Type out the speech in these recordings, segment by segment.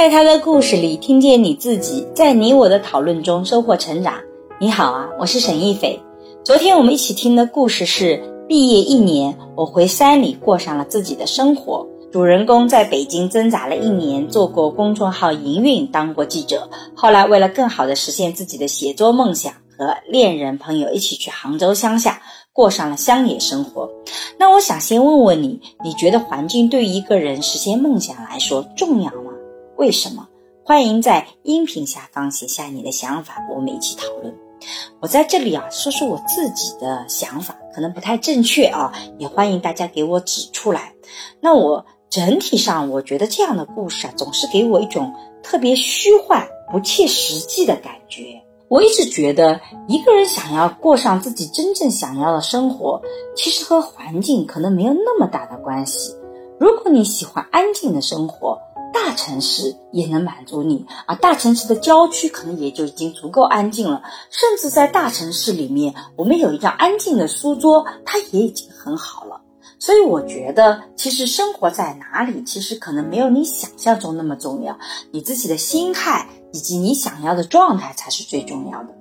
在他的故事里听见你自己，在你我的讨论中收获成长。你好啊，我是沈一斐。昨天我们一起听的故事是毕业一年，我回山里过上了自己的生活。主人公在北京挣扎了一年，做过公众号营运，当过记者。后来为了更好的实现自己的写作梦想，和恋人朋友一起去杭州乡下过上了乡野生活。那我想先问问你，你觉得环境对于一个人实现梦想来说重要吗？为什么？欢迎在音频下方写下你的想法，我们一起讨论。我在这里啊，说说我自己的想法，可能不太正确啊，也欢迎大家给我指出来。那我整体上，我觉得这样的故事啊，总是给我一种特别虚幻、不切实际的感觉。我一直觉得，一个人想要过上自己真正想要的生活，其实和环境可能没有那么大的关系。如果你喜欢安静的生活，大城市也能满足你啊！大城市的郊区可能也就已经足够安静了，甚至在大城市里面，我们有一张安静的书桌，它也已经很好了。所以我觉得，其实生活在哪里，其实可能没有你想象中那么重要。你自己的心态以及你想要的状态才是最重要的。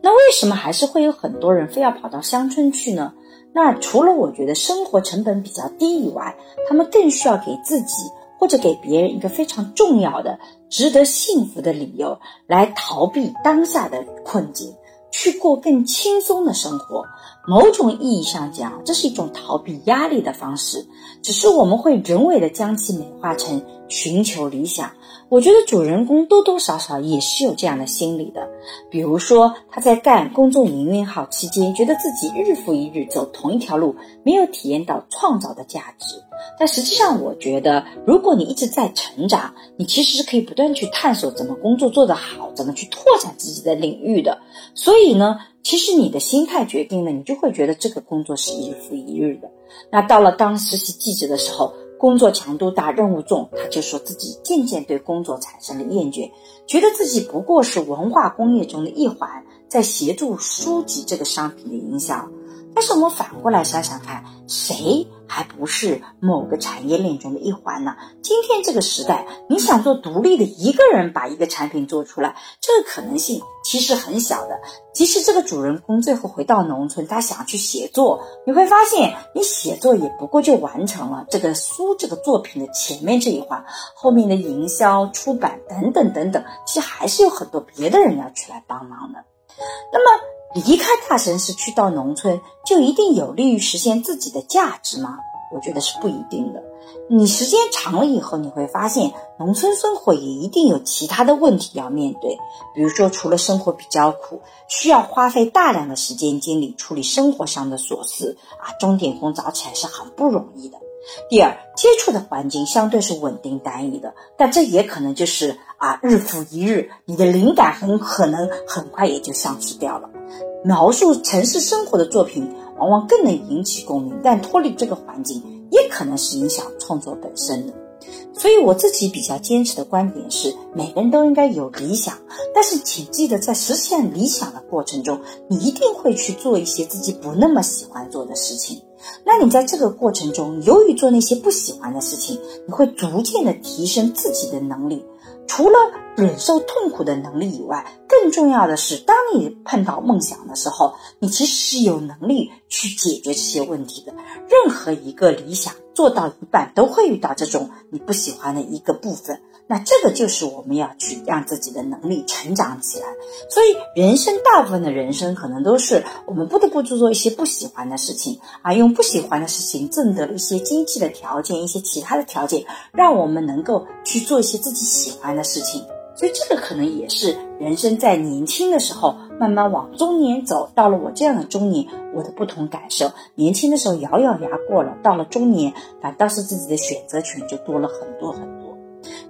那为什么还是会有很多人非要跑到乡村去呢？那除了我觉得生活成本比较低以外，他们更需要给自己。或者给别人一个非常重要的、值得幸福的理由，来逃避当下的困境，去过更轻松的生活。某种意义上讲，这是一种逃避压力的方式，只是我们会人为的将其美化成寻求理想。我觉得主人公多多少少也是有这样的心理的，比如说他在干公众营运号期间，觉得自己日复一日走同一条路，没有体验到创造的价值。但实际上，我觉得如果你一直在成长，你其实是可以不断去探索怎么工作做得好，怎么去拓展自己的领域的。所以呢，其实你的心态决定了，你就会觉得这个工作是一日复一日的。那到了当实习记者的时候。工作强度大，任务重，他就说自己渐渐对工作产生了厌倦，觉得自己不过是文化工业中的一环，在协助书籍这个商品的营销。但是我们反过来想想看，谁还不是某个产业链中的一环呢？今天这个时代，你想做独立的一个人把一个产品做出来，这个可能性其实很小的。即使这个主人公最后回到农村，他想去写作，你会发现，你写作也不过就完成了这个书这个作品的前面这一环，后面的营销、出版等等等等，其实还是有很多别的人要去来帮忙的。那么。离开大城市去到农村，就一定有利于实现自己的价值吗？我觉得是不一定的。你时间长了以后，你会发现，农村生活也一定有其他的问题要面对。比如说，除了生活比较苦，需要花费大量的时间精力处理生活上的琐事啊，钟点工早起来是很不容易的。第二，接触的环境相对是稳定单一的，但这也可能就是啊，日复一日，你的灵感很可能很快也就丧失掉了。描述城市生活的作品往往更能引起共鸣，但脱离这个环境也可能是影响创作本身的。所以我自己比较坚持的观点是，每个人都应该有理想，但是请记得在实现理想的过程中，你一定会去做一些自己不那么喜欢做的事情。那你在这个过程中，由于做那些不喜欢的事情，你会逐渐的提升自己的能力。除了忍受痛苦的能力以外，更重要的是，当你碰到梦想的时候，你其实是有能力去解决这些问题的。任何一个理想做到一半，都会遇到这种你不喜欢的一个部分。那这个就是我们要去让自己的能力成长起来。所以，人生大部分的人生可能都是我们不得不去做一些不喜欢的事情啊，用不喜欢的事情挣得了一些经济的条件，一些其他的条件，让我们能够去做一些自己喜欢的事情。所以，这个可能也是人生在年轻的时候慢慢往中年走。到了我这样的中年，我的不同感受。年轻的时候咬咬牙过了，到了中年，反倒是自己的选择权就多了很多很多。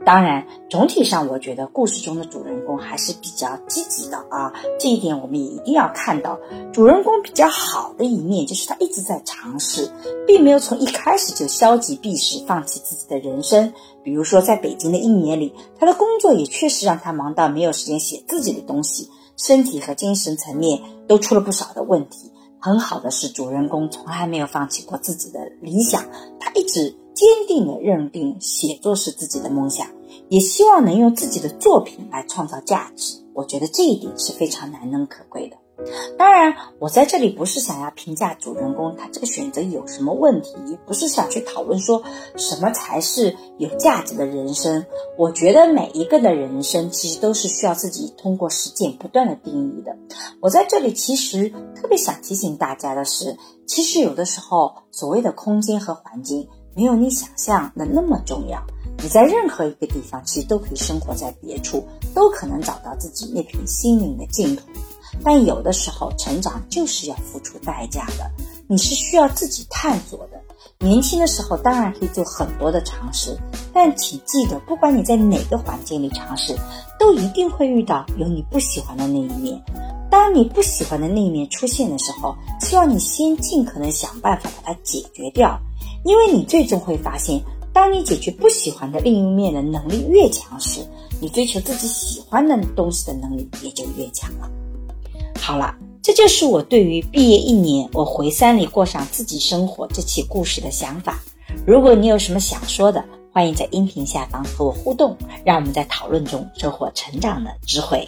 当然，总体上我觉得故事中的主人公还是比较积极的啊，这一点我们也一定要看到。主人公比较好的一面就是他一直在尝试，并没有从一开始就消极避世，放弃自己的人生。比如说，在北京的一年里，他的工作也确实让他忙到没有时间写自己的东西，身体和精神层面都出了不少的问题。很好的是，主人公从来没有放弃过自己的理想，他一直。坚定的认定写作是自己的梦想，也希望能用自己的作品来创造价值。我觉得这一点是非常难能可贵的。当然，我在这里不是想要评价主人公他这个选择有什么问题，也不是想去讨论说什么才是有价值的人生。我觉得每一个的人生其实都是需要自己通过实践不断的定义的。我在这里其实特别想提醒大家的是，其实有的时候所谓的空间和环境没有你想象的那么重要。你在任何一个地方其实都可以生活在别处，都可能找到自己那片心灵的净土。但有的时候，成长就是要付出代价的，你是需要自己探索的。年轻的时候当然可以做很多的尝试，但请记得，不管你在哪个环境里尝试，都一定会遇到有你不喜欢的那一面。当你不喜欢的那一面出现的时候，希望你先尽可能想办法把它解决掉，因为你最终会发现，当你解决不喜欢的另一面的能力越强时，你追求自己喜欢的东西的能力也就越强了。好了，这就是我对于毕业一年我回山里过上自己生活这期故事的想法。如果你有什么想说的，欢迎在音频下方和我互动，让我们在讨论中收获成长的智慧。